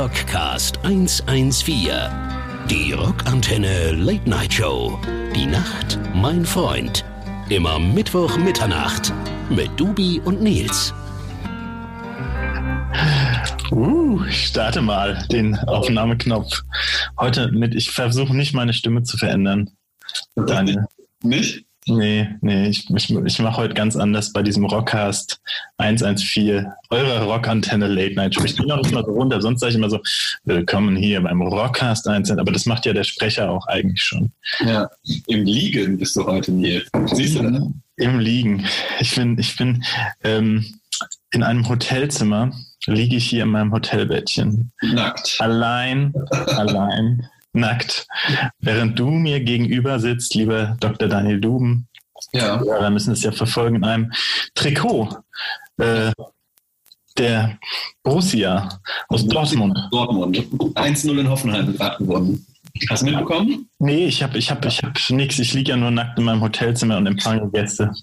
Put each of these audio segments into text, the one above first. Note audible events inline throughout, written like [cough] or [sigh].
Rockcast 114. Die Rockantenne Late Night Show. Die Nacht, mein Freund. Immer Mittwoch Mitternacht mit Dubi und Nils. Uh, ich starte mal den Aufnahmeknopf. Heute mit, ich versuche nicht meine Stimme zu verändern. Daniel. Nicht? Nee, nee, ich, ich, ich mache heute ganz anders bei diesem Rockcast 114, eure Rockantenne Late Night Show. Ich bin noch nicht mal so runter, sonst sage ich immer so, willkommen hier beim Rockcast 1, aber das macht ja der Sprecher auch eigentlich schon. Ja, im Liegen bist du heute, Nils. Siehst du das? Im Liegen. Ich bin, ich bin ähm, in einem Hotelzimmer, liege ich hier in meinem Hotelbettchen. Nackt. Allein, [laughs] allein, nackt. Während du mir gegenüber sitzt, lieber Dr. Daniel Duben, Ja. ja, wir müssen es ja verfolgen, in einem Trikot äh, der Borussia aus Dortmund. Dortmund. 1-0 in Hoffenheim gerade gewonnen. Hast du mitbekommen? Nee, ich habe ich hab, ich hab nix. Ich liege ja nur nackt in meinem Hotelzimmer und empfange Gäste. [laughs]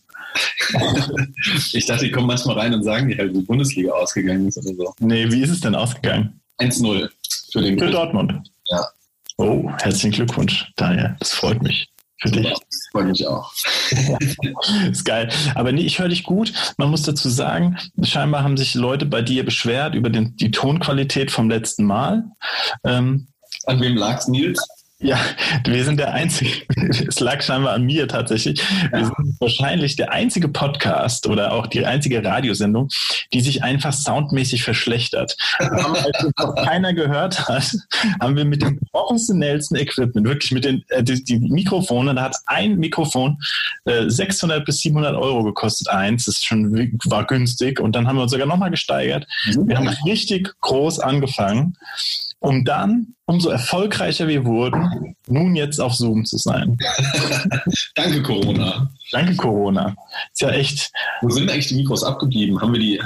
Ich dachte, die kommen manchmal rein und sagen, die halt die Bundesliga ausgegangen ist oder so. Nee, wie ist es denn ausgegangen? 1-0 für den Für Dortmund. Oh, herzlichen Glückwunsch, Daniel. Das freut mich. Für dich. Das freut mich auch. [laughs] ist geil. Aber nee, ich höre dich gut. Man muss dazu sagen, scheinbar haben sich Leute bei dir beschwert über den, die Tonqualität vom letzten Mal. Ähm, An wem lag's, Nils? Ja, wir sind der einzige, [laughs] es lag scheinbar an mir tatsächlich. Wir sind wahrscheinlich der einzige Podcast oder auch die einzige Radiosendung, die sich einfach soundmäßig verschlechtert. Als noch keiner gehört hat, haben wir mit dem professionellsten Equipment, wirklich mit den äh, die, die Mikrofone, da hat ein Mikrofon äh, 600 bis 700 Euro gekostet, eins, das ist schon war günstig und dann haben wir uns sogar nochmal gesteigert. Wir haben richtig groß angefangen, um dann, umso erfolgreicher wir wurden, nun jetzt auf Zoom zu sein. [laughs] Danke, Corona. Danke Corona. Ist ja echt. Wo sind eigentlich die Mikros abgeblieben? Haben wir die.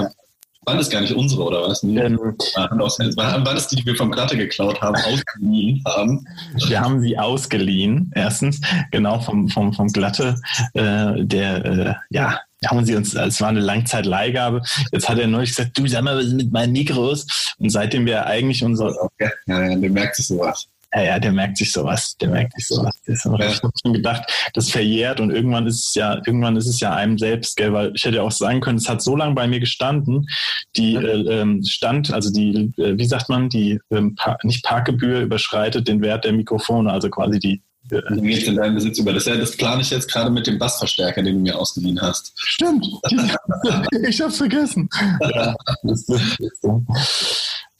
Waren das gar nicht unsere oder was? Nee. Ähm, Waren das die, die wir vom Platte geklaut haben, ausgeliehen haben? wir haben sie ausgeliehen, erstens, genau vom, vom, vom Glatte, äh, der, äh, ja, haben sie uns, es war eine Langzeitleihgabe. Jetzt hat er neulich gesagt, du sag mal, was ist mit meinen Mikros? Und seitdem wir eigentlich unser, Okay. Ja, ja, der merkt sich sowas. ja, ja, der merkt sich sowas, der merkt sich sowas. Das Ja. Ich habe schon gedacht, das verjährt und irgendwann ist es ja, irgendwann ist es ja einem selbst, gell, weil ich hätte ja auch sagen können, es hat so lange bei mir gestanden, die äh, ähm, Stand, also die, äh, wie sagt man, die ähm, pa nicht Parkgebühr überschreitet den Wert der Mikrofone, also quasi die geht's in deinen Besitz über. Das, ja, das plane ich jetzt gerade mit dem Bassverstärker, den du mir ausgeliehen hast. Stimmt. [laughs] ich hab's vergessen. Ja.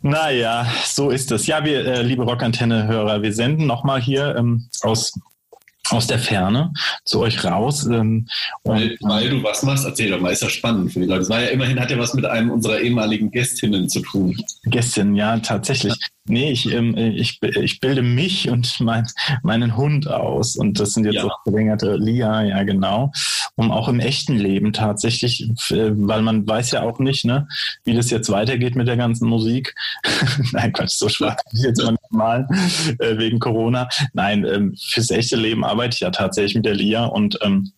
Naja, so ist es. Ja, wir, äh, liebe Rockantenne-Hörer, wir senden nochmal hier ähm, aus, aus der Ferne zu euch raus. Ähm, Weil, und, weil du was machst, erzähl doch mal, ist ja spannend für die Leute. Das war ja immerhin, hat ja was mit einem unserer ehemaligen Gästinnen zu tun. Gestern, ja, tatsächlich. Nee, ich, ähm, ich, ich bilde mich und mein, meinen Hund aus. Und das sind jetzt Ja. so verlängerte Lia, ja, genau. Um auch im echten Leben tatsächlich, äh, weil man weiß ja auch nicht, ne, wie das jetzt weitergeht mit der ganzen Musik. [laughs] Nein, Quatsch, so schwach ist jetzt mal mal äh, wegen Corona. Nein, ähm, fürs echte Leben arbeite ich ja tatsächlich mit der Lia und ähm,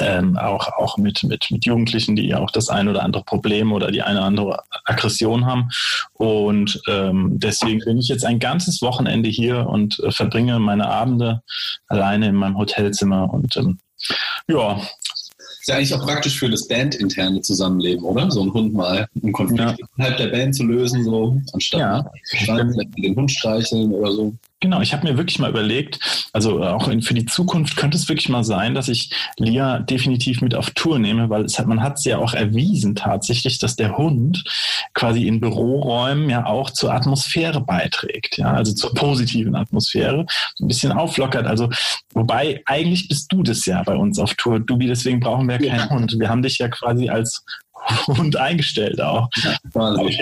ähm, auch, auch mit, mit, mit Jugendlichen, die ja auch das ein oder andere Problem oder die eine oder andere Aggression haben. Und ähm, deswegen bin ich jetzt ein ganzes Wochenende hier und äh, verbringe meine Abende alleine in meinem Hotelzimmer. Und ähm, ja, Ist ja eigentlich auch praktisch für das bandinterne Zusammenleben, oder? So einen Hund mal, einen Konflikt innerhalb der Band zu lösen, so, anstatt Ja. ne, den Hund streicheln oder so. Genau, ich habe mir wirklich mal überlegt, also äh, auch in, für die Zukunft könnte es wirklich mal sein, dass ich Lia definitiv mit auf Tour nehme, weil hat, man hat es ja auch erwiesen tatsächlich, dass der Hund quasi in Büroräumen ja auch zur Atmosphäre beiträgt, ja, also zur positiven Atmosphäre, so ein bisschen auflockert. Also wobei eigentlich bist du das ja bei uns auf Tour, Dubi, deswegen brauchen wir keinen Hund. Wir haben dich ja quasi als [laughs] Hund eingestellt auch. Aber ich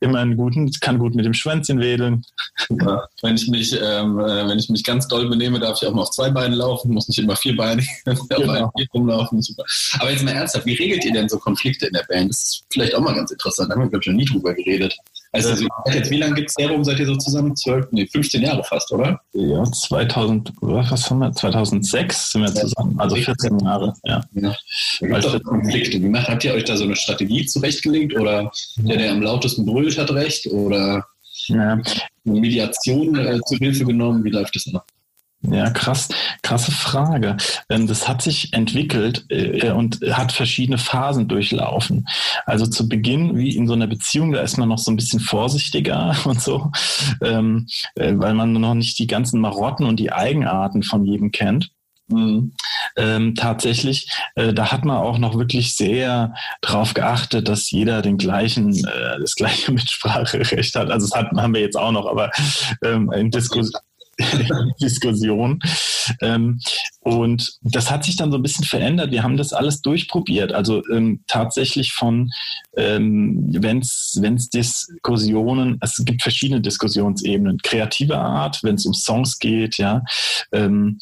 immer einen guten, kann gut mit dem Schwänzchen wedeln. Super. Wenn ich mich, ähm, äh, wenn ich mich ganz doll benehme, darf ich auch mal auf zwei Beinen laufen, muss nicht immer vierbeinig [laughs] auf Genau. einem Bein rumlaufen. Super. Aber jetzt mal ernsthaft, wie regelt ihr denn so Konflikte in der Band? Das ist vielleicht auch mal ganz interessant. Da haben wir, glaube ich, noch nie drüber geredet. Also, also jetzt, wie lange gibt es Serum? Seid ihr so zusammen? Zwölf, nee, 15 Jahre fast, oder? Ja, 2000, was haben wir? 2006 sind wir zusammen, also 14 Jahre, ja. Ja. Da gibt es doch Konflikte. Wie macht, habt ihr euch da so eine Strategie zurechtgelegt? Oder der, der am lautesten brüllt, hat recht? Oder ja. Mediation äh, zur Hilfe genommen? Wie läuft das noch? Ja, krass, krasse Frage. Ähm, das hat sich entwickelt äh, und hat verschiedene Phasen durchlaufen. Also zu Beginn, wie in so einer Beziehung, da ist man noch so ein bisschen vorsichtiger [laughs] und so, ähm, äh, weil man noch nicht die ganzen Marotten und die Eigenarten von jedem kennt. Mhm. Ähm, tatsächlich, äh, da hat man auch noch wirklich sehr darauf geachtet, dass jeder den gleichen, äh, das gleiche [laughs] Mitspracherecht hat. Also das hat, haben wir jetzt auch noch, aber ähm, in Diskussion. [laughs] Diskussion. Ähm, und das hat sich dann so ein bisschen verändert. Wir haben das alles durchprobiert. Also ähm, tatsächlich von, ähm, wenn es Diskussionen, es gibt verschiedene Diskussionsebenen. Kreative Art, wenn es um Songs geht, ja. Ähm,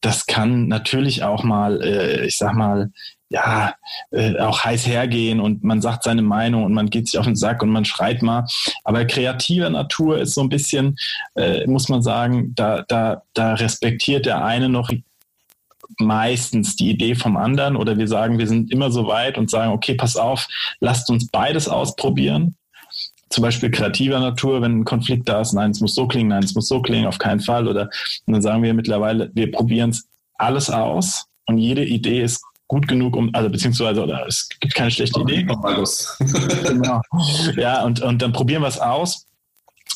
das kann natürlich auch mal, äh, ich sag mal, ja, äh, auch heiß hergehen und man sagt seine Meinung und man geht sich auf den Sack und man schreit mal. Aber kreativer Natur ist so ein bisschen, äh, muss man sagen, da, da, da respektiert der eine noch meistens die Idee vom anderen oder wir sagen, wir sind immer so weit und sagen, okay, pass auf, lasst uns beides ausprobieren. Zum Beispiel kreativer Natur, wenn ein Konflikt da ist, nein, es muss so klingen, nein, es muss so klingen, auf keinen Fall. Oder und dann sagen wir mittlerweile, wir probieren es alles aus und jede Idee ist gut genug, um, also beziehungsweise oder es gibt keine schlechte Idee. [laughs] genau. Ja, und, und dann probieren wir es aus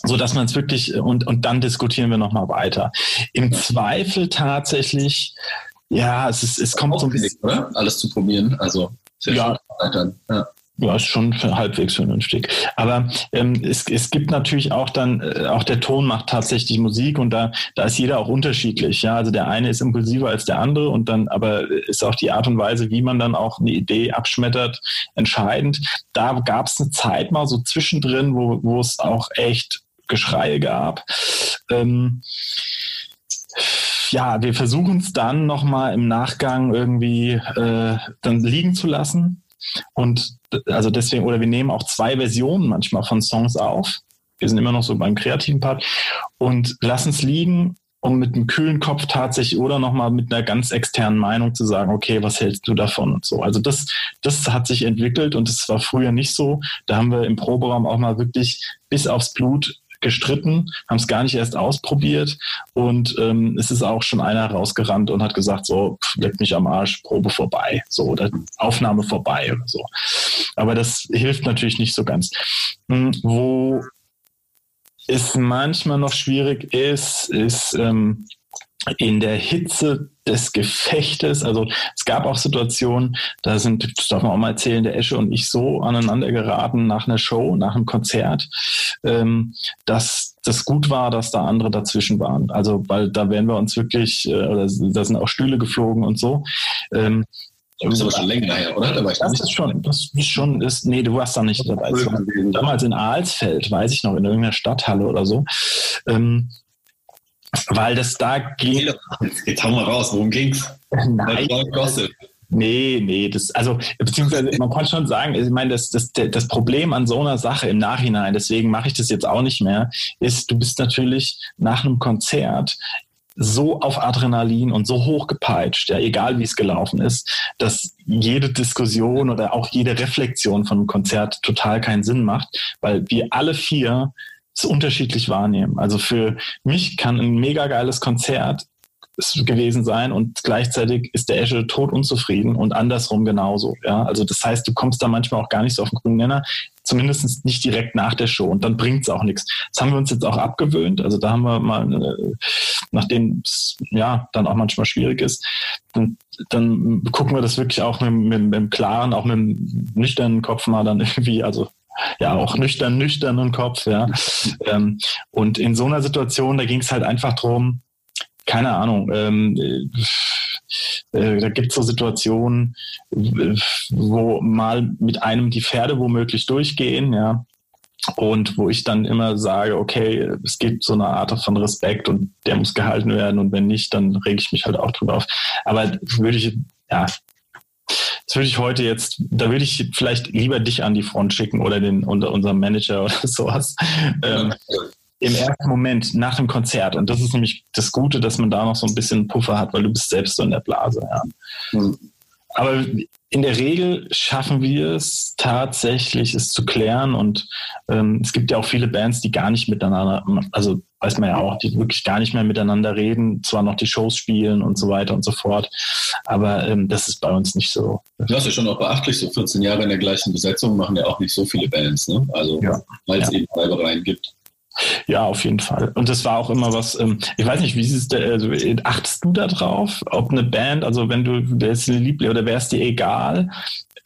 so dass man es wirklich und und dann diskutieren wir noch mal weiter. Im Zweifel tatsächlich, ja, es ist es kommt so ein bisschen, oder? alles zu probieren. Also ja, ja. Ja, ist schon halbwegs vernünftig. Aber ähm, es, es gibt natürlich auch dann, äh, auch der Ton macht tatsächlich Musik und da, da ist jeder auch unterschiedlich. Ja, also der eine ist impulsiver als der andere und dann, aber ist auch die Art und Weise, wie man dann auch eine Idee abschmettert, entscheidend. Da gab es eine Zeit mal so zwischendrin, wo, wo es auch echt Geschreie gab. Ähm, ja, wir versuchen es dann nochmal im Nachgang irgendwie äh, dann liegen zu lassen und also deswegen, oder wir nehmen auch zwei Versionen manchmal von Songs auf. Wir sind immer noch so beim kreativen Part und lassen es liegen, um mit einem kühlen Kopf tatsächlich oder nochmal mit einer ganz externen Meinung zu sagen, okay, was hältst du davon und so. Also das, das hat sich entwickelt und das war früher nicht so. Da haben wir im Proberaum auch mal wirklich bis aufs Blut gestritten, haben es gar nicht erst ausprobiert und ähm, es ist auch schon einer rausgerannt und hat gesagt, so, leck mich am Arsch, Probe vorbei, so oder Aufnahme vorbei oder so. Aber das hilft natürlich nicht so ganz. Hm, wo es manchmal noch schwierig ist, ist ähm, in der Hitze des Gefechtes, also es gab auch Situationen, da sind, das darf man auch mal erzählen, der Esche und ich so aneinander geraten nach einer Show, nach einem Konzert, ähm, dass das gut war, dass da andere dazwischen waren. Also, weil da wären wir uns wirklich, äh, oder da sind auch Stühle geflogen und so. Ähm, das ist aber schon länger her, oder? Da war ich das ist schon, das ist schon, ist, nee, du warst da nicht dabei. Damals in Alsfeld, weiß ich noch, in irgendeiner Stadthalle oder so. Ähm, weil das da ging. Jetzt hau mal raus, worum ging's? Nein. Nee, nee, das, also, beziehungsweise man kann schon sagen, ich meine, das, das, das Problem an so einer Sache im Nachhinein, deswegen mache ich das jetzt auch nicht mehr, ist, du bist natürlich nach einem Konzert so auf Adrenalin und so hochgepeitscht, ja, egal wie es gelaufen ist, dass jede Diskussion oder auch jede Reflexion von einem Konzert total keinen Sinn macht, weil wir alle vier es unterschiedlich wahrnehmen. Also für mich kann ein mega geiles Konzert gewesen sein und gleichzeitig ist der Esche tot unzufrieden und andersrum genauso. Ja, also das heißt, du kommst da manchmal auch gar nicht so auf den grünen Nenner, zumindest nicht direkt nach der Show und dann bringt es auch nichts. Das haben wir uns jetzt auch abgewöhnt. Also da haben wir mal, äh, nachdem es ja dann auch manchmal schwierig ist, dann, dann gucken wir das wirklich auch mit, mit, mit dem klaren, auch mit dem nüchternen Kopf mal dann [laughs] irgendwie, also ja auch nüchtern, nüchternen Kopf, ja. [laughs] ähm, und in so einer Situation, da ging es halt einfach drum, keine Ahnung, ähm, äh, äh da gibt es so Situationen, wo mal mit einem die Pferde womöglich durchgehen, ja. Und wo ich dann immer sage, okay, es gibt so eine Art von Respekt und der muss gehalten werden und wenn nicht, dann rege ich mich halt auch drüber auf. Aber würde ich, ja, das würde ich heute jetzt, da würde ich vielleicht lieber dich an die Front schicken oder den unter unserem Manager [laughs] oder sowas. Ähm, Im ersten Moment nach dem Konzert. Und das ist nämlich das Gute, dass man da noch so ein bisschen Puffer hat, weil du bist selbst so in der Blase. Ja. Mhm. Aber in der Regel schaffen wir es tatsächlich, es zu klären. Und ähm, es gibt ja auch viele Bands, die gar nicht miteinander, also weiß man ja auch, die wirklich gar nicht mehr miteinander reden, zwar noch die Shows spielen und so weiter und so fort. Aber ähm, das ist bei uns nicht so. Das ist ja schon auch beachtlich, so 14 Jahre in der gleichen Besetzung machen ja auch nicht so viele Bands, ne? Also ja. weil es ja. eben Reibereien gibt. Ja, auf jeden Fall. Und das war auch immer was, ähm, ich weiß nicht, wie ist es, also, achtest du da drauf, ob eine Band, also wenn du, wer ist die Liebling oder wäre es dir egal,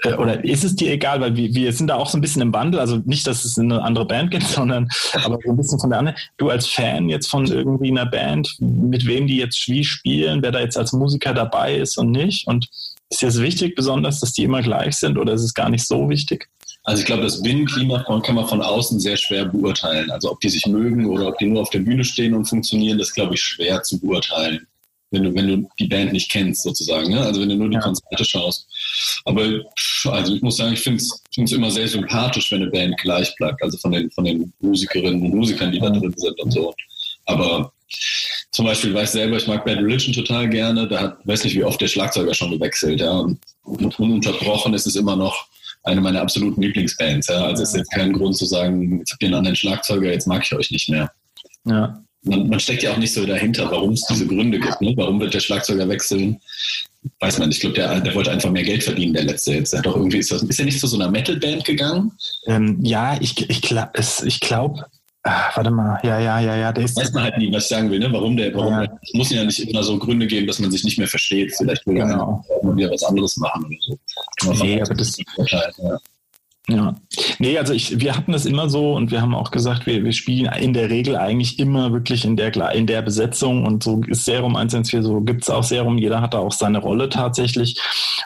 äh, oder ist es dir egal, weil wir, wir sind da auch so ein bisschen im Wandel, also nicht, dass es eine andere Band gibt, [laughs] sondern aber so ein bisschen von der anderen. Du als Fan jetzt von irgendwie einer Band, mit wem die jetzt wie spielen, wer da jetzt als Musiker dabei ist und nicht und ist dir wichtig besonders, dass die immer gleich sind oder ist es gar nicht so wichtig? Also ich glaube, das Binnenklima kann man von außen sehr schwer beurteilen. Also ob die sich mögen oder ob die nur auf der Bühne stehen und funktionieren, das glaube ich schwer zu beurteilen, wenn du, wenn du die Band nicht kennst sozusagen. Ne? Also wenn du nur die ja. Konzerte schaust. Aber also ich muss sagen, ich finde es immer sehr sympathisch, wenn eine Band gleich bleibt. Also von den, von den Musikerinnen und Musikern, die da drin sind und so. Aber zum Beispiel weiß ich selber, ich mag Bad Religion total gerne. Da hat, weiß nicht, wie oft der Schlagzeuger schon gewechselt. Ja. Und ununterbrochen ist es immer noch eine meiner absoluten Lieblingsbands. Ja. Also es ist jetzt kein Grund zu sagen, jetzt habt ihr einen anderen Schlagzeuger, jetzt mag ich euch nicht mehr. Ja. Man, man steckt ja auch nicht so dahinter, warum es diese Gründe gibt. Ne? Warum wird der Schlagzeuger wechseln? Weiß man nicht. Ich glaube, der, der wollte einfach mehr Geld verdienen, der letzte jetzt. Der doch irgendwie, ist, das, ist er nicht zu so einer Metal-Band gegangen? Ähm, ja, ich, ich, ich glaube, Ah, warte mal, ja, ja, ja, ja. Der ist weiß man halt nie, was ich sagen will, ne? Warum der, warum ja. Es muss ja nicht immer so Gründe geben, dass man sich nicht mehr versteht. Vielleicht will genau. er wieder was anderes machen oder so. Nee, aber das, ja. Ja, nee, also ich, wir hatten es immer so und wir haben auch gesagt, wir, wir spielen in der Regel eigentlich immer wirklich in der, in der Besetzung und so ist Serum 114, so gibt's auch Serum, jeder hat da auch seine Rolle tatsächlich.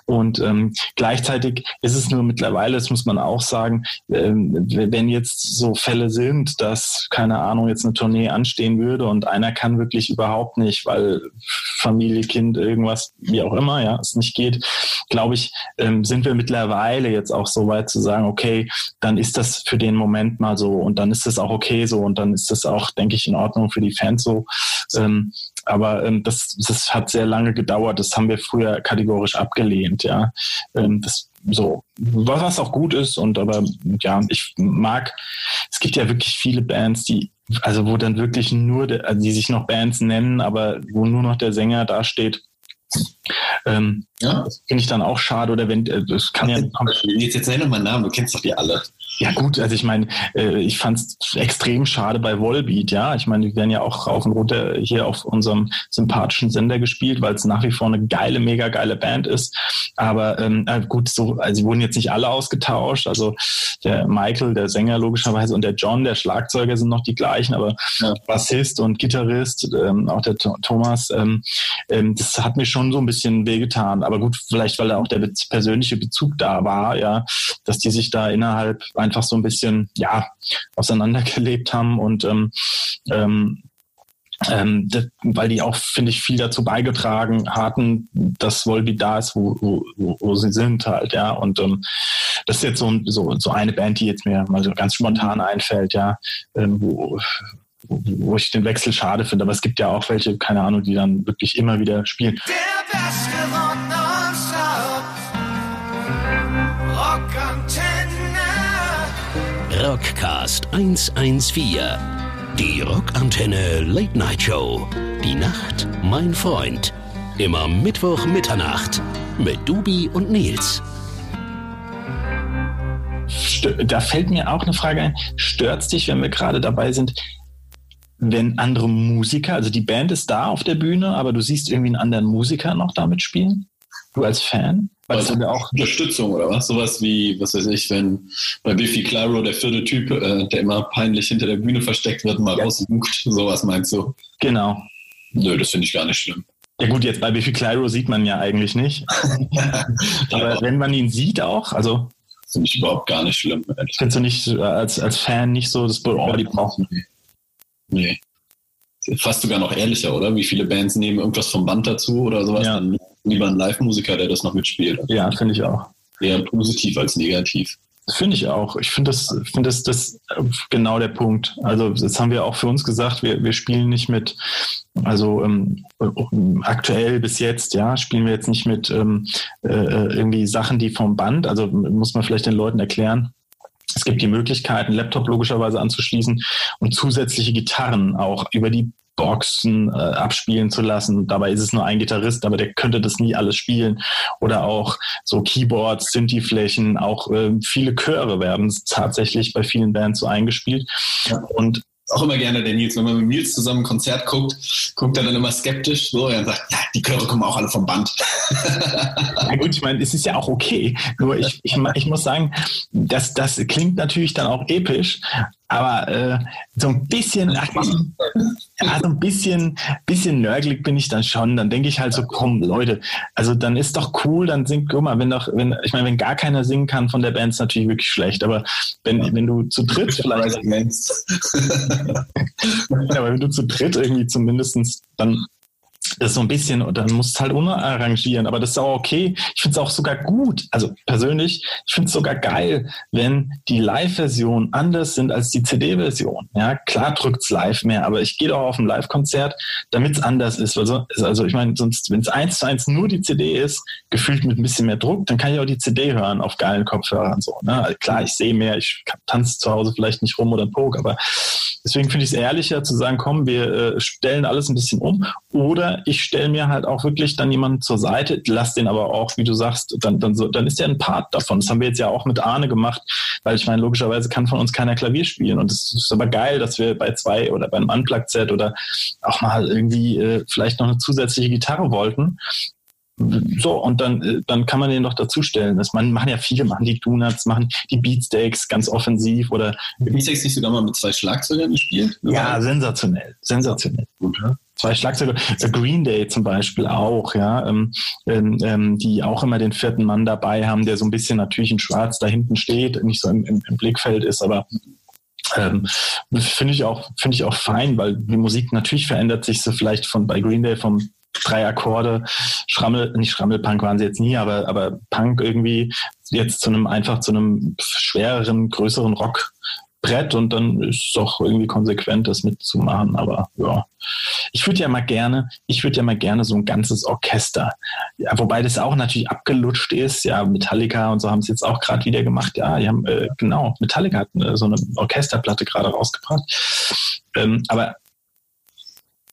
Und ähm, gleichzeitig ist es nur mittlerweile, das muss man auch sagen, ähm, wenn jetzt so Fälle sind, dass, keine Ahnung, jetzt eine Tournee anstehen würde und einer kann wirklich überhaupt nicht, weil Familie, Kind, irgendwas, wie auch immer, ja, es nicht geht, glaube ich, ähm, sind wir mittlerweile jetzt auch so weit zu sagen, okay, dann ist das für den Moment mal so und dann ist das auch okay so und dann ist das auch, denke ich, in Ordnung für die Fans so. Ähm, aber ähm, das, das hat sehr lange gedauert. Das haben wir früher kategorisch abgelehnt, ja. Ähm, das so, was auch gut ist und aber ja, ich mag, es gibt ja wirklich viele Bands, die also wo dann wirklich nur, der, also die sich noch Bands nennen, aber wo nur noch der Sänger dasteht ähm, ja. Das finde ich dann auch schade. Oder wenn, äh, das kann ja. Jetzt, jetzt nenn doch mal Namen, du kennst doch die alle. Ja gut, also ich meine, äh, ich fand es extrem schade bei Volbeat, ja. Ich meine, die werden ja auch rauf und runter hier auf unserem sympathischen Sender gespielt, weil es nach wie vor eine geile, mega geile Band ist. Aber ähm, äh, gut, so, also sie wurden jetzt nicht alle ausgetauscht. Also der Michael, der Sänger logischerweise, und der John, der Schlagzeuger sind noch die gleichen, aber ja. Bassist und Gitarrist, ähm, auch der Thomas, ähm, ähm, das hat mir schon so ein bisschen wehgetan. Aber gut, vielleicht weil da auch der persönliche Bezug da war, ja, dass die sich da innerhalb einfach so ein bisschen, ja, auseinandergelebt haben und ähm, ähm, ähm, das, weil die auch, finde ich, viel dazu beigetragen hatten, dass Volbeat da ist, wo, wo, wo sie sind halt, ja. Und ähm, das ist jetzt so, so, so eine Band, die jetzt mir mal so ganz spontan einfällt, ja, ähm, wo, wo ich den Wechsel schade finde. Aber es gibt ja auch welche, keine Ahnung, die dann wirklich immer wieder spielen. Der beste Rockcast 114. Die Rockantenne Late Night Show. Die Nacht, mein Freund. Immer Mittwoch Mitternacht mit Dubi und Nils. Da fällt mir auch eine Frage ein. Stört es dich, wenn wir gerade dabei sind, wenn andere Musiker, also die Band ist da auf der Bühne, aber du siehst irgendwie einen anderen Musiker noch damit spielen? Du als Fan? Also auch Unterstützung oder was? Sowas wie, was weiß ich, wenn bei Biffy Clyro der vierte Typ, äh, der immer peinlich hinter der Bühne versteckt wird, mal ja. raussucht. Sowas meinst du? Genau. Nö, das finde ich gar nicht schlimm. Ja gut, jetzt bei Biffy Clyro sieht man ja eigentlich nicht. [laughs] Aber wenn man ihn sieht auch, also... Finde ich überhaupt gar nicht schlimm. Findest du nicht äh, als, als Fan nicht so, das oh, die brauchen? Nee. Nee. Fast sogar noch ehrlicher, oder? Wie viele Bands nehmen irgendwas vom Band dazu oder sowas? Ja. Dann lieber ein Live-Musiker, der das noch mitspielt. Ja, finde ich auch. Eher positiv als negativ. Finde ich auch. Ich finde das, finde das, das genau der Punkt. Also das haben wir auch für uns gesagt. Wir, wir spielen nicht mit, also ähm, aktuell bis jetzt, ja, spielen wir jetzt nicht mit ähm, äh, irgendwie Sachen, die vom Band. Also muss man vielleicht den Leuten erklären. Es gibt die Möglichkeit, einen Laptop logischerweise anzuschließen und zusätzliche Gitarren auch über die Boxen äh, abspielen zu lassen. Dabei ist es nur ein Gitarrist, aber der könnte das nie alles spielen. Oder auch so Keyboards, Synthi-Flächen, auch äh, viele Chöre werden tatsächlich bei vielen Bands so eingespielt. Ja. Und auch immer gerne der Nils. Wenn man mit Nils zusammen ein Konzert guckt, guckt er dann immer skeptisch so und sagt, ja, die Chöre kommen auch alle vom Band. ja gut, ich meine, es ist ja auch okay. Nur ich, ich, ich muss sagen, das, das klingt natürlich dann auch episch, aber äh, so ein bisschen, ach, ja, so ein bisschen, bisschen nörgelig bin ich dann schon. Dann denke ich halt so, komm, Leute, also dann ist doch cool, dann singt, guck mal, wenn doch, wenn, ich meine, wenn gar keiner singen kann von der Band, ist natürlich wirklich schlecht. Aber wenn, wenn du zu dritt vielleicht. [laughs] ja, aber wenn du zu dritt irgendwie zumindestens dann das so ein bisschen, und dann musst du halt unarrangieren, aber das ist auch okay. Ich finde es auch sogar gut, also persönlich, ich finde es sogar geil, wenn die Live-Versionen anders sind als die CD-Version. Ja, klar drückt's live mehr, aber ich gehe doch auf ein Live-Konzert, damit es anders ist. Also, also ich meine, sonst, wenn es eins zu eins nur die CD ist, gefühlt mit ein bisschen mehr Druck, dann kann ich auch die CD hören auf geilen Kopfhörern so. Ne? Also klar, ich sehe mehr, ich tanze zu Hause vielleicht nicht rum oder Pog, aber deswegen finde ich es ehrlicher zu sagen, komm, wir äh, stellen alles ein bisschen um oder ich stelle mir halt auch wirklich dann jemanden zur Seite, lass den aber auch, wie du sagst, dann, dann, so, dann ist der ein Part davon. Das haben wir jetzt ja auch mit Arne gemacht, weil ich meine, logischerweise kann von uns keiner Klavier spielen. Und es ist aber geil, dass wir bei zwei oder beim Unplugged-Set oder auch mal irgendwie äh, vielleicht noch eine zusätzliche Gitarre wollten. So, und dann, äh, dann kann man den doch dazustellen. Das man, machen ja viele, machen die Donuts, machen die Beatsteaks ganz offensiv oder. Beatsteaks nicht sogar mal mit zwei Schlagzeugern gespielt? Ja, sensationell. Sensationell. Gut, ja? Zwei Schlagzeuger, Green Day zum Beispiel auch, ja, ähm, ähm, ähm, die auch immer den vierten Mann dabei haben, der so ein bisschen natürlich in Schwarz da hinten steht, nicht so im, im, im Blickfeld ist, aber ähm, finde ich auch finde ich auch fein, weil die Musik natürlich verändert sich so vielleicht von bei Green Day vom drei Akkorde, Schrammel, nicht Schrammelpunk waren sie jetzt nie, aber, aber Punk irgendwie jetzt zu einem einfach zu einem schwereren, größeren Rock Brett und dann ist es doch irgendwie konsequent, das mitzumachen. Aber ja, ich würde ja mal gerne, ich würde ja mal gerne so ein ganzes Orchester, ja, wobei das auch natürlich abgelutscht ist. Ja, Metallica und so haben es jetzt auch gerade wieder gemacht. Ja, die haben äh, genau Metallica hat äh, so eine Orchesterplatte gerade rausgebracht. Ähm, aber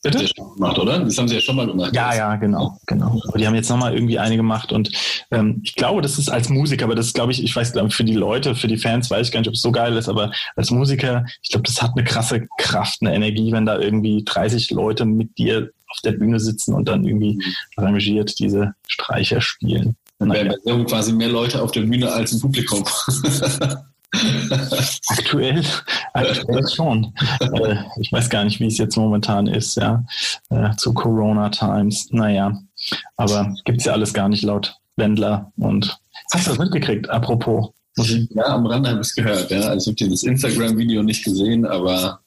Das schon gemacht, oder? Das haben sie ja schon mal gemacht. Ja, ja, genau, genau. Aber die haben jetzt nochmal irgendwie eine gemacht und ähm, ich glaube, das ist als Musiker, aber das glaube ich, ich weiß, glaube für die Leute, für die Fans weiß ich gar nicht, ob es so geil ist, aber als Musiker, ich glaube, das hat eine krasse Kraft, eine Energie, wenn da irgendwie 30 Leute mit dir auf der Bühne sitzen und dann irgendwie mhm. arrangiert diese Streicher spielen. Naja. Wir haben quasi mehr Leute auf der Bühne als im Publikum. [laughs] aktuell, aktuell schon. Äh, ich weiß gar nicht, wie es jetzt momentan ist, ja, äh, zu Corona Times. Naja, aber gibt es ja alles gar nicht laut Wendler. Und hast du das mitgekriegt, apropos? Ja, am Rande habe ich es gehört. Ja. Also ich habe dieses Instagram-Video nicht gesehen, aber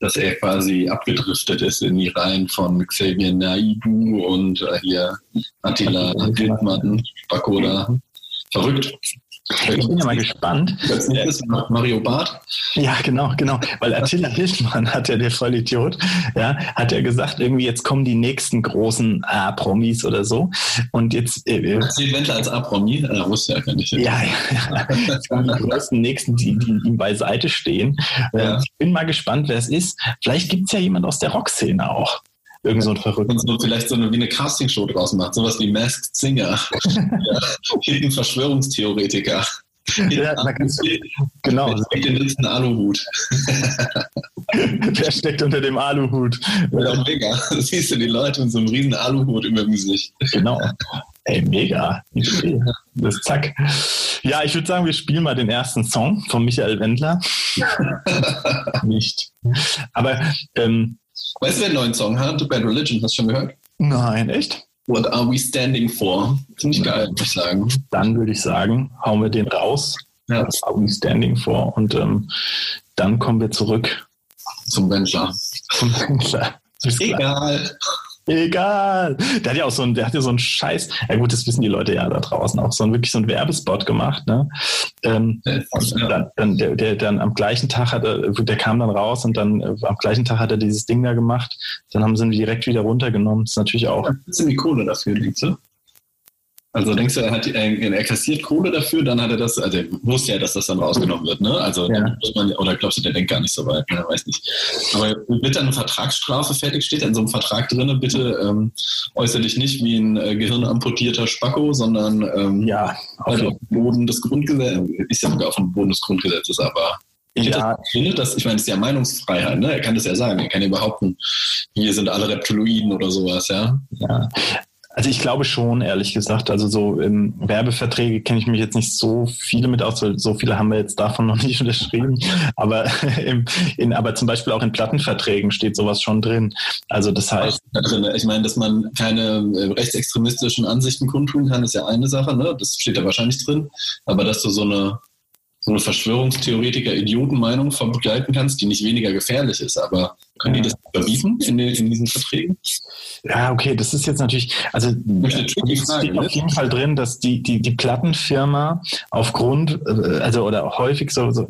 dass er quasi abgedriftet ist in die Reihen von Xavier Naidu und äh, hier Attila Hildmann, Bakoda. Verrückt. Ich bin ja mal gespannt. Das ist Mario Barth. Ja, genau, genau. Weil Attila Hildmann hat ja der Vollidiot, ja, hat ja gesagt, irgendwie jetzt kommen die nächsten großen A-Promis oder so. Und jetzt. Äh, äh Wendler als A-Promi? Äh, wusste ja gar nicht. Ja, ja. Kommen die größten nächsten, die, die ihm beiseite stehen. Äh, ja. Ich bin mal gespannt, wer es ist. Vielleicht gibt es ja jemand aus der Rockszene auch. Irgend so ein Verrückter. Und so vielleicht so eine, wie eine Castingshow draus macht, sowas wie Masked Singer. [laughs] ja, Hidden Verschwörungstheoretiker. Ja, genau. Wer steckt den letzten Aluhut? [laughs] Wer steckt unter dem Aluhut? Ja, mega. Siehst du die Leute mit so einem riesen Aluhut über dem Gesicht. Genau. Ey, mega. Das zack. Ja, ich würde sagen, wir spielen mal den ersten Song von Michael Wendler. [laughs] Nicht. Aber ähm, Weißt du, wer einen neuen Song hat? The Bad Religion, hast du schon gehört? Nein, echt? What are we standing for? Ziemlich geil, würde ich sagen. Dann würde ich sagen, hauen wir den raus. Ja. What are we standing for? Und ähm, dann kommen wir zurück zum Wendler. Zum Wendler. Egal. Egal. Der hat ja auch so ein, der hat ja so einen Scheiß, ja gut, das wissen die Leute ja da draußen auch, so ein wirklich so ein Werbespot gemacht, ne? Ähm, dann, dann, der, der dann am gleichen Tag hat er, der kam dann raus und dann äh, am gleichen Tag hat er dieses Ding da gemacht. Dann haben sie ihn direkt wieder runtergenommen. Das ist natürlich auch. Ja, ziemlich Kohle dafür, denkst du? Also denkst du, er, hat, er kassiert Kohle dafür, dann hat er das, also er wusste ja, dass das dann rausgenommen wird, ne? Also ja. man, oder glaubst du, der denkt gar nicht so weit, ne? weiß nicht. Aber wird dann eine Vertragsstrafe fertig, steht in so einem Vertrag drin, bitte ähm, äußere dich nicht wie ein äh, gehirnamputierter Spacko, sondern ähm, ja, auf, dem Boden des Grundgesetzes, ist ja sogar auf dem Boden des Grundgesetzes, aber ich ja. finde das, ich meine, es ist ja Meinungsfreiheit, ne? Er kann das ja sagen. Er kann ja behaupten, hier sind alle Reptiloiden oder sowas, ja. Ja. Also ich glaube schon, ehrlich gesagt. Also so in Werbeverträge kenne ich mich jetzt nicht so viele mit aus, weil so viele haben wir jetzt davon [laughs] noch nicht unterschrieben. Aber, [laughs] im, in, aber zum Beispiel auch in Plattenverträgen steht sowas schon drin. Also das heißt. Ich meine, dass man keine äh, rechtsextremistischen Ansichten kundtun kann, ist ja eine Sache, ne? Das steht da wahrscheinlich drin. Aber dass du so eine so eine Verschwörungstheoretiker-Idioten-Meinung verbreiten kannst, die nicht weniger gefährlich ist. Aber können die das verbieten in, den, in diesen Verträgen? Ja, okay, das ist jetzt natürlich, also es steht auf jeden Fall drin, dass die, die, die Plattenfirma aufgrund, äh, also oder häufig so, so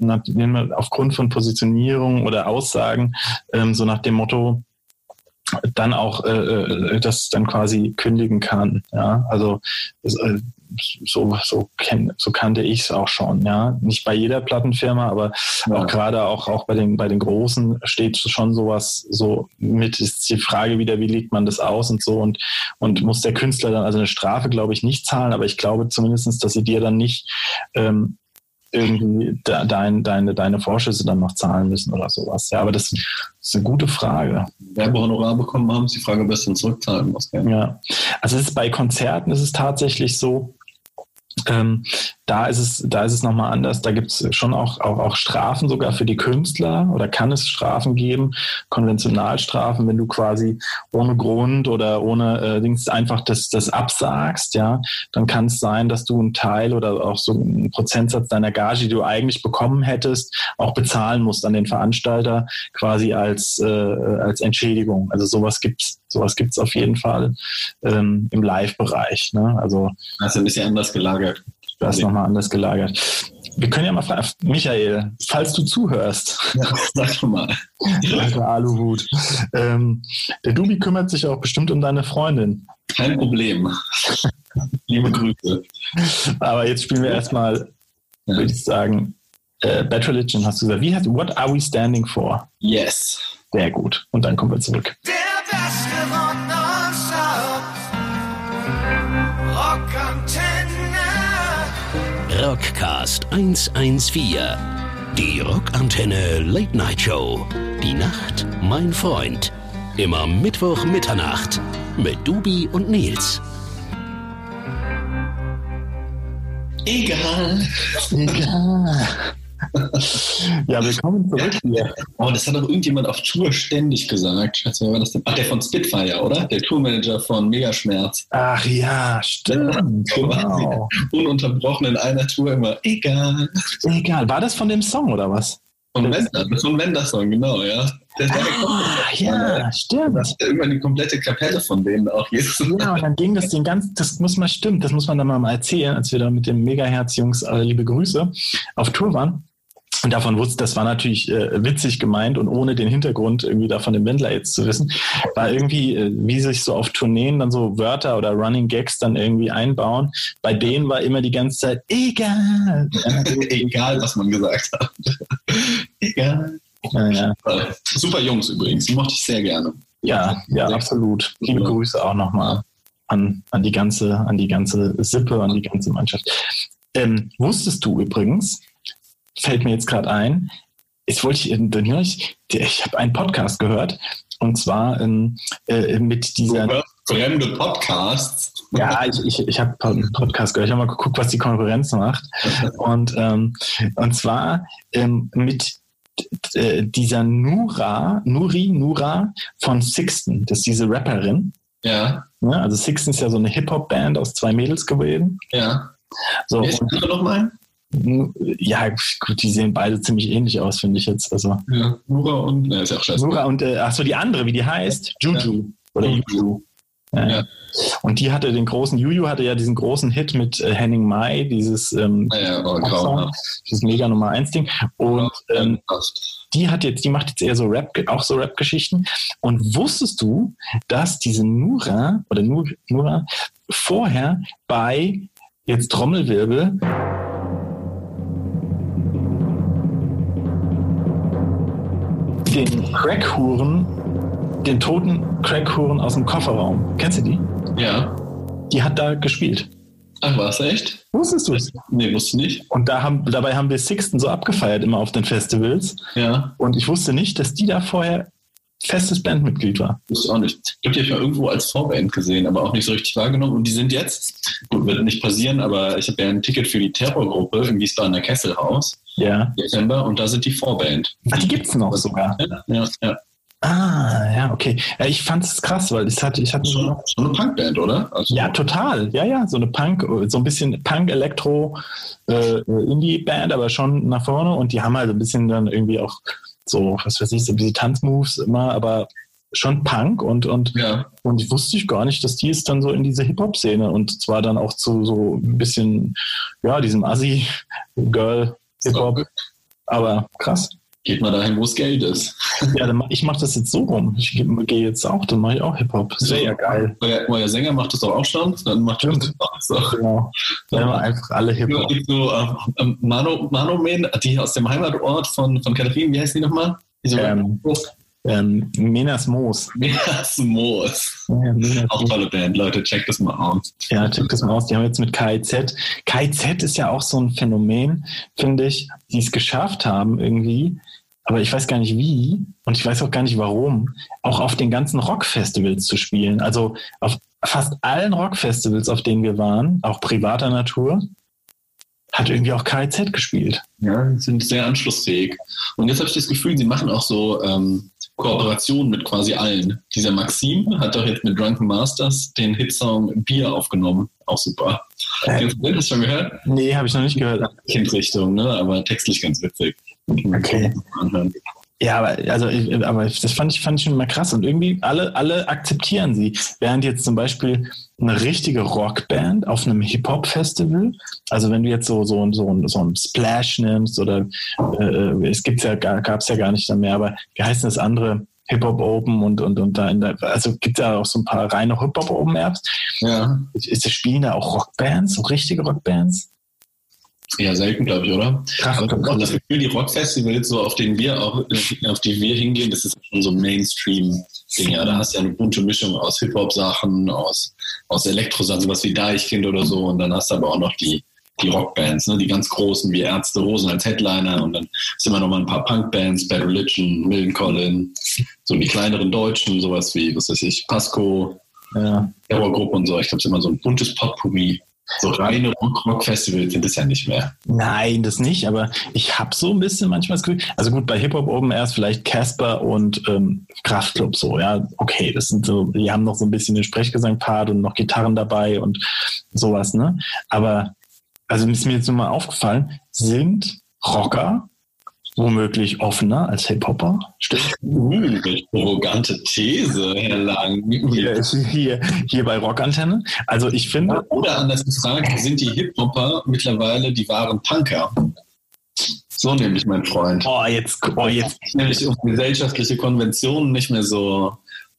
aufgrund von Positionierung oder Aussagen, ähm, so nach dem Motto, dann auch äh, äh das dann quasi kündigen kann. Ja, also äh, so, so, kenn, so kannte ich es auch schon, ja. Nicht bei jeder Plattenfirma, aber ja. auch gerade auch, auch bei den, bei den Großen steht schon sowas so mit, ist die Frage wieder, wie legt man das aus und so und, und muss der Künstler dann also eine Strafe, glaube ich, nicht zahlen, aber ich glaube zumindest, dass sie dir dann nicht ähm, irgendwie de, dein, deine, deine Vorschüsse dann noch zahlen müssen oder sowas. Ja, aber das, das ist eine gute Frage. Werbehonorar bekommen haben, ist die Frage, wer es dann zurückzahlen muss. Ja, also es ist bei Konzerten ist es tatsächlich so, ähm, da ist es, da ist es nochmal anders. Da gibt es schon auch, auch, auch Strafen sogar für die Künstler oder kann es Strafen geben, Konventionalstrafen, wenn du quasi ohne Grund oder ohne äh, Dings einfach das, das absagst, ja, dann kann es sein, dass du einen Teil oder auch so einen Prozentsatz deiner Gage, die du eigentlich bekommen hättest, auch bezahlen musst an den Veranstalter quasi als, äh, als Entschädigung. Also sowas gibt's sowas gibt's auf jeden Fall ähm, im Live-Bereich. Ne? Also, also ein bisschen anders gelagert. Das ist nochmal anders gelagert. Wir können ja mal fragen, Michael, falls du zuhörst. Ja, sag schon mal. Alter Aluhut. Ähm, der Dubi kümmert sich auch bestimmt um deine Freundin. Kein Problem. Liebe Grüße. Aber jetzt spielen wir erstmal, ja. würde ich sagen, äh, Bad Religion hast du gesagt. Wie heißt What are we standing for? Yes. Sehr gut. Und dann kommen wir zurück. Der beste Rockcast 114. Die Rockantenne Late Night Show. Die Nacht, mein Freund. Immer Mittwoch Mitternacht mit Dubi und Nils. Egal. Egal. Ja, willkommen zurück hier. Oh, das hat doch irgendjemand auf Tour ständig gesagt. Schätze, wer war das denn? Ach, der von Spitfire, oder? Der Tourmanager von Megaschmerz. Ach ja, stimmt. genau. Ununterbrochen in einer Tour immer. Egal. Egal. War das von dem Song oder was? Von Wender, von Wender-Song, genau, ja. War ah, ja, ja, stimmt. Das war irgendwann die komplette Kapelle von denen auch jetzt. Ja, und dann ging das den ganzen, das muss mal stimmt, das muss man dann mal erzählen, als wir da mit dem Megaherz-Jungs, äh, liebe Grüße, auf Tour waren. Und davon wusste, das war natürlich äh, witzig gemeint und ohne den Hintergrund irgendwie davon den Wendler jetzt zu wissen, war irgendwie, äh, wie sich so auf Tourneen dann so Wörter oder Running Gags dann irgendwie einbauen. Bei denen war immer die ganze Zeit egal. [laughs] egal, was man gesagt hat. [laughs] egal. Ja, ja. Super Jungs übrigens, die mochte ich sehr gerne. Ja, ja, absolut. Liebe Grüße auch nochmal an, an die ganze, an die ganze Sippe, an die ganze Mannschaft. Ähm, wusstest du übrigens, fällt mir jetzt gerade ein, jetzt wollte ich, ich habe einen Podcast gehört und zwar ähm, äh, mit dieser. Fremde Podcasts. [laughs] Ja, ich, ich, ich habe einen Podcast gehört. Ich habe mal geguckt, was die Konkurrenz macht. [laughs] Und, ähm, und zwar ähm, mit äh, dieser Nura, Nuri, Nura von Sixten. Das ist diese Rapperin. Ja. ja also Sixten ist ja so eine Hip-Hop-Band aus zwei Mädels gewesen. Ja. So, Wer ist noch mal? Ja, gut, die sehen beide ziemlich ähnlich aus, finde ich jetzt. Also. Ja, Nura und, ne, ist ja auch scheiße. Nura und, äh, achso, die andere, wie die heißt, Juju. Oder Mhm. Juju. Ja. Ja. Und die hatte den großen, Juju hatte ja diesen großen Hit mit äh, Henning Mai, dieses, ähm, Naja, aber Popsong, grauenhaft. dieses mega Nummer 1 Ding. Und ähm, die hat jetzt, die macht jetzt eher so Rap, auch so Rap-Geschichten. Und wusstest du, dass diese Nura oder Nur, Nura vorher bei jetzt Trommelwirbel den Crackhuren, den toten Crackhuren aus dem Kofferraum, kennst du die? Ja. Die hat da gespielt. Ach, war es echt? Wusstest du es? Nee, wusste ich nicht. Und da haben, dabei haben wir Sixten so abgefeiert immer auf den Festivals. Ja, Und ich wusste nicht, dass die da vorher festes Bandmitglied war. wusste ich auch nicht. Ich habe die mal irgendwo als Vorband gesehen, aber auch nicht so richtig wahrgenommen. Und die sind jetzt, gut, wird nicht passieren, aber ich habe ja ein Ticket für die Terrorgruppe im Wiesbadener Kesselhaus Ja. Dezember und da sind die Vorband. Ach, die gibt's noch sogar. Ja, ja. Ah, ja, okay. Ich fand es krass, weil ich hatte, ich hatte so schon eine Punkband, oder? Also, Ja, total. Ja, ja, so eine Punk, so ein bisschen Punk, Elektro, äh, Indie-Band, aber schon nach vorne. Und die haben halt ein bisschen dann irgendwie auch so, was weiß ich, so bisschen Tanzmoves immer, aber schon Punk und, und, ja. und ich wusste ich gar nicht, dass die ist dann so in diese Hip-Hop-Szene und zwar dann auch zu so ein bisschen, ja, diesem Assi-Girl-Hip-Hop. Aber krass. Geht mal dahin, wo es Geld ist. [laughs] Ja, dann ich mache das jetzt so rum. Ich gehe geh jetzt auch, dann mache ich auch Hip-Hop. Das wäre ja geil. Euer, euer Sänger macht das doch auch schon. Dann macht Stimmt. das auch. Genau. Dann wir einfach alle Hip-Hop. so ähm, Mano, Manomen, die aus dem Heimatort von, von Katharine, wie heißt die nochmal? Ähm, Ähm, Menas Moos. Menas Moos. Ja, Menas Auch tolle Band, Leute, checkt das mal aus. Ja, check das mal aus. Die haben jetzt mit KIZ. KIZ ist ja auch so ein Phänomen, finde ich, die es geschafft haben irgendwie. Aber ich weiß gar nicht wie und ich weiß auch gar nicht warum, auch auf den ganzen Rockfestivals zu spielen. Also auf fast allen Rockfestivals, auf denen wir waren, auch privater Natur, hat irgendwie auch KIZ gespielt. Ja, sind sehr anschlussfähig. Und jetzt habe ich das Gefühl, sie machen auch so ähm, Kooperationen mit quasi allen. Dieser Maxim hat doch jetzt mit Drunken Masters den Hitsong Bier aufgenommen. Auch super. Äh. Kennst du das schon gehört? Nee, habe ich noch nicht gehört. Kindrichtung, ne? aber textlich ganz witzig. Okay. Ja, aber, also, aber das fand ich, fand ich schon mal krass. Und irgendwie alle, alle akzeptieren sie. Während jetzt zum Beispiel eine richtige Rockband auf einem Hip-Hop-Festival, also wenn du jetzt so, so, so, so ein Splash nimmst oder äh, es gibt's ja, gab es ja gar nicht mehr, aber wie heißt denn das andere? Hip-Hop Open und, und, und da in der, also gibt ja auch so ein paar reine Hip-Hop Open Apps. Ja. Ist, spielen da auch Rockbands, so richtige Rockbands? Ja, selten, glaube ich, oder? Krass. Aber auch das Gefühl, die Rockfestivals, so auf denen wir auch, auf die wir hingehen, das ist schon so ein Mainstream-Ding. Ja, da hast du ja eine bunte Mischung aus Hip-Hop-Sachen, aus, aus Elektro-Sachen, sowas wie Deichkind oder so. Und dann hast du aber auch noch die, die Rockbands, ne? die ganz großen, wie Ärzte, Rosen als Headliner. Und dann sind immer noch mal ein paar Punkbands, Bad Religion, Millencolin, so die kleineren Deutschen, sowas wie, was weiß ich, Pasco, Ja. Terrorgruppe und so. Ich glaube, es ist immer so ein buntes Potpourri. So reine Rock- Rock-Festivals sind es ja nicht mehr. Nein, das nicht, aber ich habe so ein bisschen manchmal das Gefühl, also gut, bei Hip-Hop Open erst vielleicht Casper und ähm, Kraftklub so, ja, okay, das sind so, die haben noch so ein bisschen den Sprechgesang-Part und noch Gitarren dabei und sowas, ne? Aber, also ist mir jetzt nur mal aufgefallen, sind Rocker womöglich offener als Hip-Hopper? Stimmt. Uh, arrogante These, Herr Lang. Hier, hier, hier bei Rockantenne. Also ich finde, Oder anders gefragt, sind die Hip-Hopper mittlerweile die wahren Punker? So nämlich, mein Freund. oh, jetzt, oh, jetzt, Nämlich um gesellschaftliche Konventionen nicht mehr so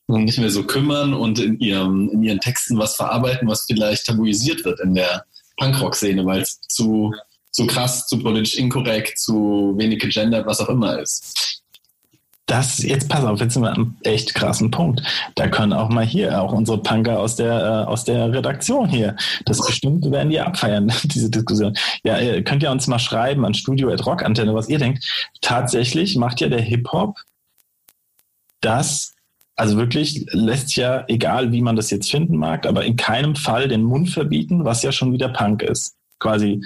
nicht mehr so kümmern und in, ihrem, in ihren Texten was verarbeiten, was vielleicht tabuisiert wird in der Punkrock-Szene, weil es zu, zu krass, zu politisch inkorrekt, zu wenig gegendert, was auch immer ist. Das, jetzt pass auf, jetzt sind wir am echt krassen Punkt. Da können auch mal hier, auch unsere Punker aus der, äh, aus der Redaktion hier, das bestimmt werden die abfeiern, [laughs] diese Diskussion. Ja, ihr könnt ja uns mal schreiben an studio.rockantenne, was ihr denkt. Tatsächlich macht ja der Hip-Hop das, also wirklich lässt ja, egal wie man das jetzt finden mag, aber in keinem Fall den Mund verbieten, was ja schon wieder Punk ist. Quasi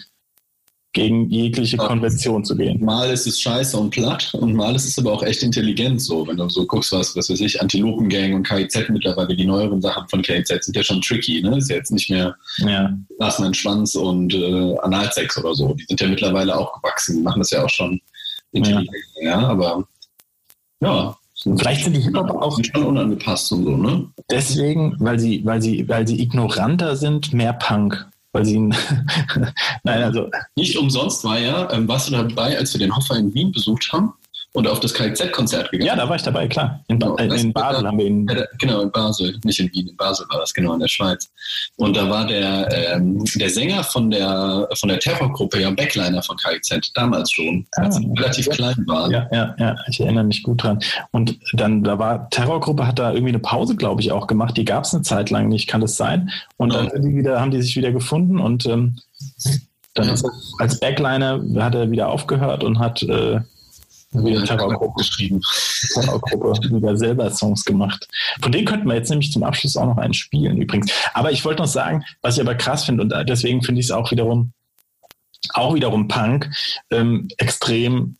gegen jegliche Ja. Konvention zu gehen. Mal ist es scheiße und platt und mal ist es aber auch echt intelligent so. Wenn du so guckst, was, was weiß ich, Antilopengang und KIZ mittlerweile, die neueren Sachen von KIZ sind ja schon tricky, ne? Ist ja jetzt nicht mehr Ja. Lass meinen Schwanz und äh, Analsex oder so. Die sind ja mittlerweile auch gewachsen, die machen das ja auch schon intelligent, ja, aber ja, Vielleicht sind die Hip-Hop auch Sind schon unangepasst und so, ne? deswegen, weil sie, weil sie, weil sie ignoranter sind, mehr Punk. Weil [laughs] sie, nein, also, Nicht umsonst war ja, ähm, warst du dabei, als wir den Hoffer in Wien besucht haben und auf das KZ-Konzert gegangen ja, da war ich dabei, klar. In, ba äh, in Basel haben wir ihn, Ja, genau, in Basel, nicht in Wien, in Basel war das, genau, in der Schweiz. Und da war der, ähm, der Sänger von der, von der Terrorgruppe, ja, Backliner von KIZ, damals schon, als Ah. sie relativ klein waren. ja, ja, ja, ich erinnere mich gut dran. Und dann, da war, Terrorgruppe hat da irgendwie eine Pause, glaube ich, auch gemacht. Die gab es eine Zeit lang nicht, kann das sein? Und dann Ja. sind die wieder, haben die sich wieder gefunden und ähm, dann Ja. als Backliner hat er wieder aufgehört und hat äh, wieder Terrorgruppe geschrieben. Terrorgruppe [laughs] wieder selber Songs gemacht. Von denen könnten wir jetzt nämlich zum Abschluss auch noch einen spielen übrigens. Aber ich wollte noch sagen, was ich aber krass finde und deswegen finde ich es auch wiederum auch wiederum Punk, ähm, extrem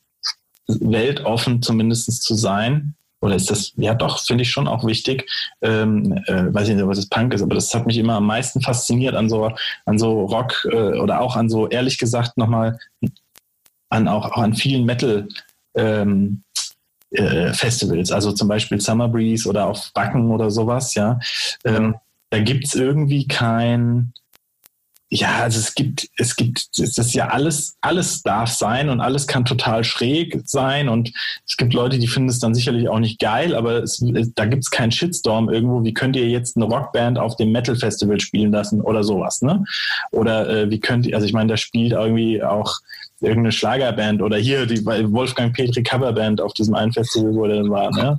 weltoffen zumindest zu sein. Oder ist das, ja doch, finde ich schon auch wichtig. Ähm, äh, weiß ich nicht, was das Punk ist, aber das hat mich immer am meisten fasziniert an so, an so Rock äh, oder auch an so, ehrlich gesagt, nochmal an auch, auch an vielen Metal ähm, äh, Festivals, also zum Beispiel Summer Breeze oder auf Backen oder sowas, ja. Ähm, da gibt's irgendwie kein, ja, also es gibt, es gibt, es ist ja alles, alles darf sein und alles kann total schräg sein und es gibt Leute, die finden es dann sicherlich auch nicht geil, aber es, es, da gibt's keinen Shitstorm irgendwo. Wie könnt ihr jetzt eine Rockband auf dem Metal Festival spielen lassen oder sowas, ne? Oder äh, wie könnt ihr, also ich meine, da spielt irgendwie auch irgendeine Schlagerband oder hier die Wolfgang Petri Coverband auf diesem einen Festival, wo er dann war, ne?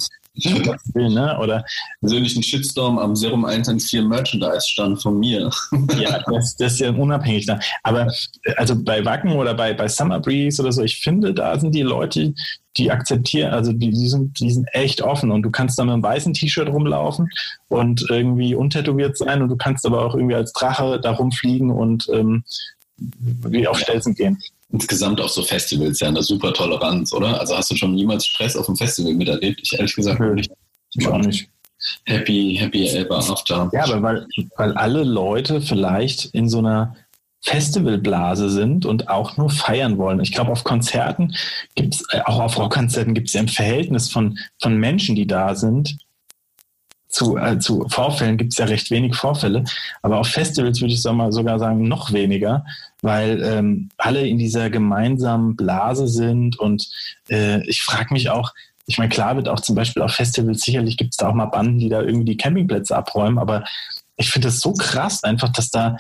ne? Oder Persönlichen Shitstorm am Serum 114 Merchandise-Stand von mir. [laughs] ja, das, das ist ja unabhängig da. Aber äh, also bei Wacken oder bei, bei Summer Breeze oder so, ich finde, da sind die Leute, die akzeptieren, also die, die, sind, die sind echt offen und du kannst da mit einem weißen T-Shirt rumlaufen und irgendwie untätowiert sein und du kannst aber auch irgendwie als Drache da rumfliegen und ähm, wie auf Stelzen gehen. Insgesamt auf so Festivals ja eine super Toleranz, oder? Also hast du schon niemals Stress auf dem Festival miterlebt? Ich ehrlich gesagt Nö. nicht. Ich auch nicht. Happy, happy ever after. Ja, aber weil, weil alle Leute vielleicht in so einer Festivalblase sind und auch nur feiern wollen. Ich glaube, auf Konzerten gibt es, auch auf Rockkonzerten gibt es ja ein Verhältnis von, von Menschen, die da sind. Zu, äh, zu Vorfällen gibt es ja recht wenig Vorfälle, aber auf Festivals würde ich mal sogar sagen, noch weniger, weil ähm, alle in dieser gemeinsamen Blase sind und äh, ich frage mich auch, ich meine, klar wird auch zum Beispiel auf Festivals, sicherlich gibt es da auch mal Banden, die da irgendwie die Campingplätze abräumen, aber ich finde es so krass einfach, dass da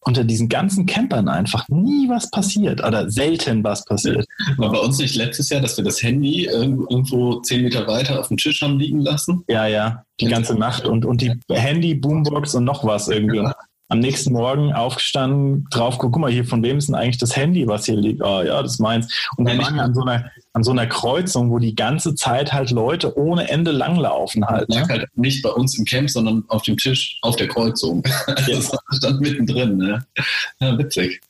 unter diesen ganzen Campern einfach nie was passiert oder selten was passiert. War bei uns nicht letztes Jahr, dass wir das Handy irgend- irgendwo zehn Meter weiter auf dem Tisch haben liegen lassen? Ja, ja, die ganze Nacht und, und die Handy, Boombox und noch was irgendwie. Und am nächsten Morgen aufgestanden, drauf guck, guck mal hier, von wem ist denn eigentlich das Handy, was hier liegt? Oh ja, das ist meins. Und wir waren nicht- an so einer, an so einer Kreuzung, wo die ganze Zeit halt Leute ohne Ende langlaufen halt. Ne? halt nicht bei uns im Camp, sondern auf dem Tisch auf der Kreuzung. [laughs] Das stand mittendrin, ne? Ja, witzig.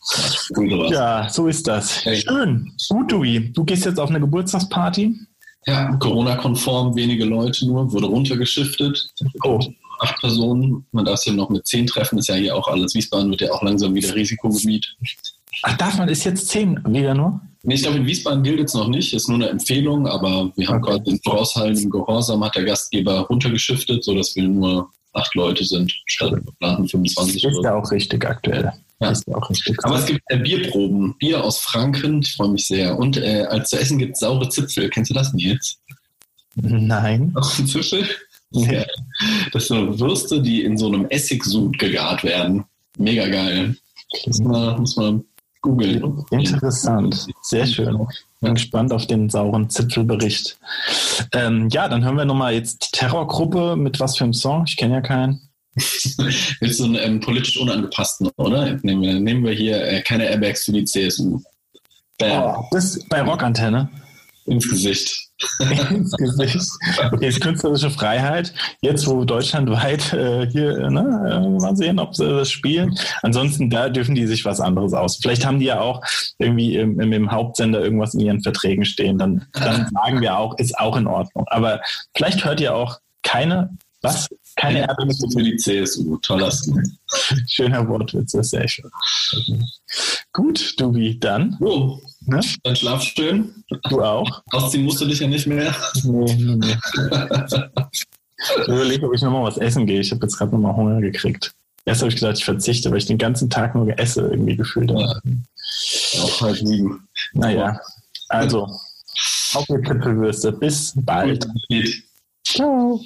Cool. Ja, so ist das. Hey. Schön. Gut, Dui. Du gehst jetzt auf eine Geburtstagsparty. Ja, Corona-konform, wenige Leute nur, wurde runtergeschiftet. Oh. Acht Personen, man darf sich noch mit zehn treffen, ist ja hier auch alles. Wiesbaden wird ja auch langsam wieder Risikogebiet. Ach, darf man, ist jetzt zehn wieder nur? Nee, ich glaube, in Wiesbaden gilt es noch nicht, ist nur eine Empfehlung, aber wir haben Okay. quasi in Voraushallen im Gehorsam hat der Gastgeber runtergeschiftet, sodass wir nur acht Leute sind, statt geplanten 25 Ist ja auch richtig aktuell. Ja. Ist ja auch richtig. Aber es gibt äh, Bierproben, Bier aus Franken, ich freue mich sehr. Und äh, als zu essen gibt es saure Zipfel. Kennst du das, Nils? Nein. Auch ein Zipfel? Nee. Das sind Würste, die in so einem Essigsud gegart werden. Mega geil. Muss man, muss man googeln. Interessant. Sehr schön. Bin gespannt auf den sauren Zipfelbericht. Ähm, ja, dann hören wir nochmal jetzt die Terrorgruppe mit was für einem Song. Ich kenne ja keinen. Willst du einen ähm, politisch unangepassten, oder? Nehmen wir, nehmen wir hier äh, keine Airbags für die CSU. Bam. Oh, das bei Rockantenne. Ins Gesicht. [laughs] Ins Gesicht. Okay, ist künstlerische Freiheit. Jetzt, wo deutschlandweit äh, hier, äh, ne, äh, mal sehen, ob sie das spielen. Ansonsten, da dürfen die sich was anderes aus. Vielleicht haben die ja auch irgendwie im, im, im Hauptsender irgendwas in ihren Verträgen stehen. Dann, dann [laughs] sagen wir auch, ist auch in Ordnung. Aber vielleicht hört ihr auch keine, was? Keine Erbe für die CSU. Toller. [laughs] Schöner Wortwitz, das ist sehr schön. Gut, Dubi, dann So, Ne? Dann schlaf schön. Du auch? Ausziehen musst du dich ja nicht mehr. Nee, nee, nee. Ich überlege, ob ich nochmal was essen gehe. Ich habe jetzt gerade nochmal Hunger gekriegt. Erst habe ich gesagt, ich verzichte, weil ich den ganzen Tag nur esse irgendwie gefühlt habe. Auch halb sieben. Naja, also, auf die Kipfelwürste. Bis bald. Ciao.